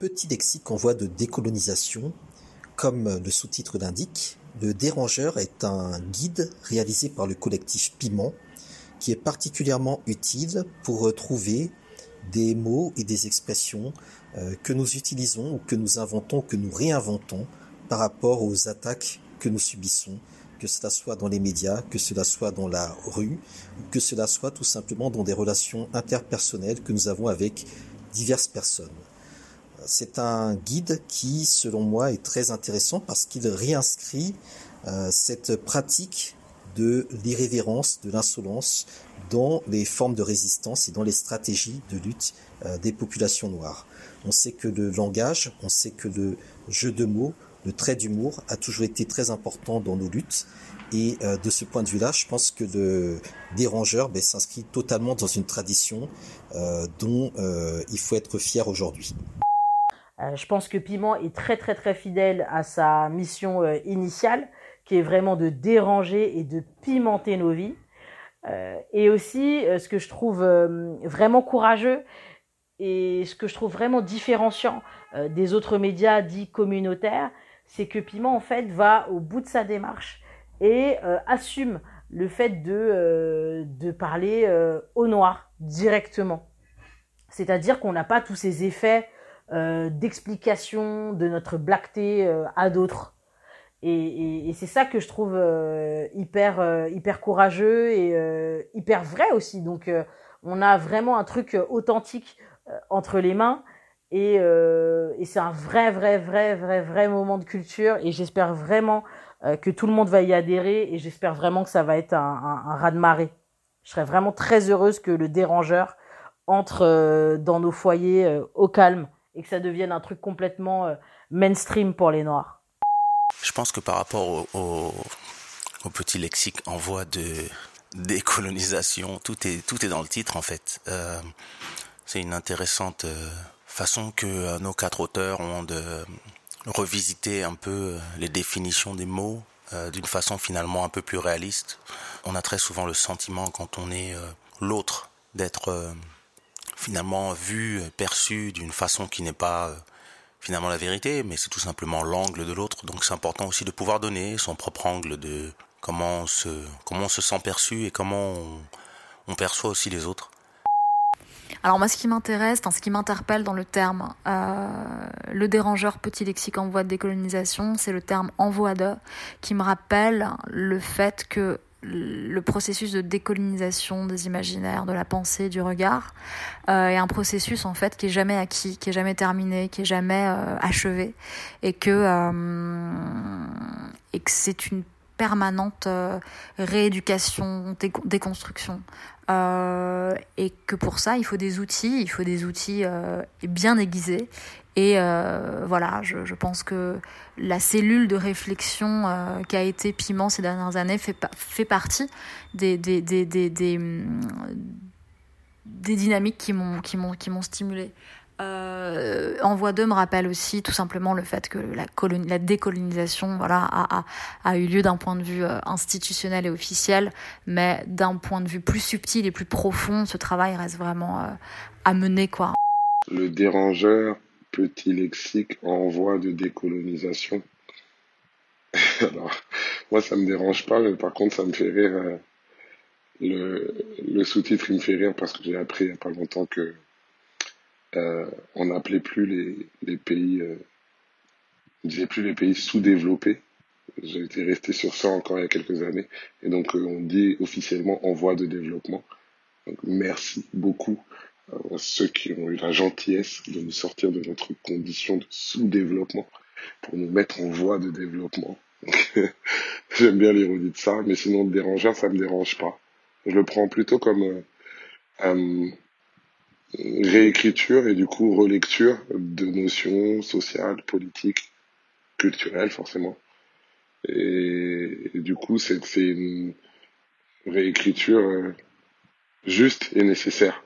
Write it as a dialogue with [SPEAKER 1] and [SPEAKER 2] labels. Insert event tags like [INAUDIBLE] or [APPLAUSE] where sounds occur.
[SPEAKER 1] Petit lexique en voie de décolonisation, comme le sous-titre l'indique, le dérangeur est un guide réalisé par le collectif Piment qui est particulièrement utile pour retrouver des mots et des expressions euh, que nous utilisons ou que nous inventons, que nous réinventons par rapport aux attaques que nous subissons, que cela soit dans les médias, que cela soit dans la rue, que cela soit tout simplement dans des relations interpersonnelles que nous avons avec diverses personnes. C'est un guide qui, selon moi, est très intéressant parce qu'il réinscrit euh, cette pratique de l'irrévérence, de l'insolence dans les formes de résistance et dans les stratégies de lutte euh, des populations noires. On sait que le langage, on sait que le jeu de mots, le trait d'humour a toujours été très important dans nos luttes. Et euh, de ce point de vue-là, je pense que le dérangeur ben, s'inscrit totalement dans une tradition dont il faut être fier aujourd'hui.
[SPEAKER 2] Je pense que Piment est très très très fidèle à sa mission initiale, qui est vraiment de déranger et de pimenter nos vies. Euh, et aussi, euh, ce que je trouve euh, vraiment courageux et ce que je trouve vraiment différenciant des autres médias dits communautaires, c'est que Piment en fait va au bout de sa démarche et assume le fait de, de parler au noir directement. C'est-à-dire qu'on n'a pas tous ces effets d'explication de notre blackté à d'autres. Et, et, c'est ça que je trouve euh, hyper euh, hyper courageux et euh, hyper vrai aussi. Donc on a vraiment un truc authentique entre les mains et, et c'est un vrai vrai vrai vrai vrai moment de culture et j'espère vraiment que tout le monde va y adhérer et j'espère vraiment que ça va être un, un, un raz de marée. Je serais vraiment très heureuse que le dérangeur entre dans nos foyers au calme et que ça devienne un truc complètement mainstream pour les Noirs.
[SPEAKER 3] Je pense que par rapport au, petit lexique en voie de décolonisation, tout est tout est dans le titre en fait. Euh, c'est une intéressante euh, façon que euh, nos quatre auteurs ont de revisiter un peu les définitions des mots d'une façon finalement un peu plus réaliste. On a très souvent le sentiment quand on est l'autre d'être finalement vu, perçu d'une façon qui n'est pas finalement la vérité, mais c'est tout simplement l'angle de l'autre. Donc c'est important aussi de pouvoir donner son propre angle de comment on se, comment on se sent perçu et comment on, perçoit aussi les autres.
[SPEAKER 4] Alors moi, ce qui m'intéresse, ce qui m'interpelle dans le terme euh, le dérangeur petit lexique en voie de décolonisation, c'est le terme envoi de, qui me rappelle le fait que le processus de décolonisation des imaginaires, de la pensée, du regard, euh, est un processus en fait qui est jamais acquis, qui est jamais terminé, qui est jamais euh, achevé, et que euh, et que c'est une permanente rééducation, déconstruction, et que pour ça il faut des outils, il faut des outils bien aiguisés et euh, voilà, je, pense que la cellule de réflexion euh, qui a été Piment ces dernières années fait, partie des, dynamiques qui m'ont, qui m'ont, qui m'ont stimulé. Euh, Envoi 2 me rappelle aussi tout simplement le fait que la, décolonisation voilà, a, eu lieu d'un point de vue euh, institutionnel et officiel, mais d'un point de vue plus subtil et plus profond, ce travail reste vraiment à mener. Quoi.
[SPEAKER 5] Le dérangeur petit lexique en voie de décolonisation. [LAUGHS] Alors, moi, ça me dérange pas, mais par contre, ça me fait rire. Euh, le, le sous-titre, il me fait rire parce que j'ai appris il n'y a pas longtemps que euh, on n'appelait plus les, les pays, euh, plus les pays sous-développés. J'ai été resté sur ça encore il y a quelques années. Et donc, euh, on dit officiellement en voie de développement. Donc, merci beaucoup ceux qui ont eu la gentillesse de nous sortir de notre condition de sous-développement pour nous mettre en voie de développement. [LAUGHS] J'aime bien l'ironie de ça, mais sinon le dérangeur, ça me dérange pas. Je le prends plutôt comme euh, euh, réécriture et du coup relecture de notions sociales, politiques, culturelles forcément. Et, du coup, c'est une réécriture euh, juste et nécessaire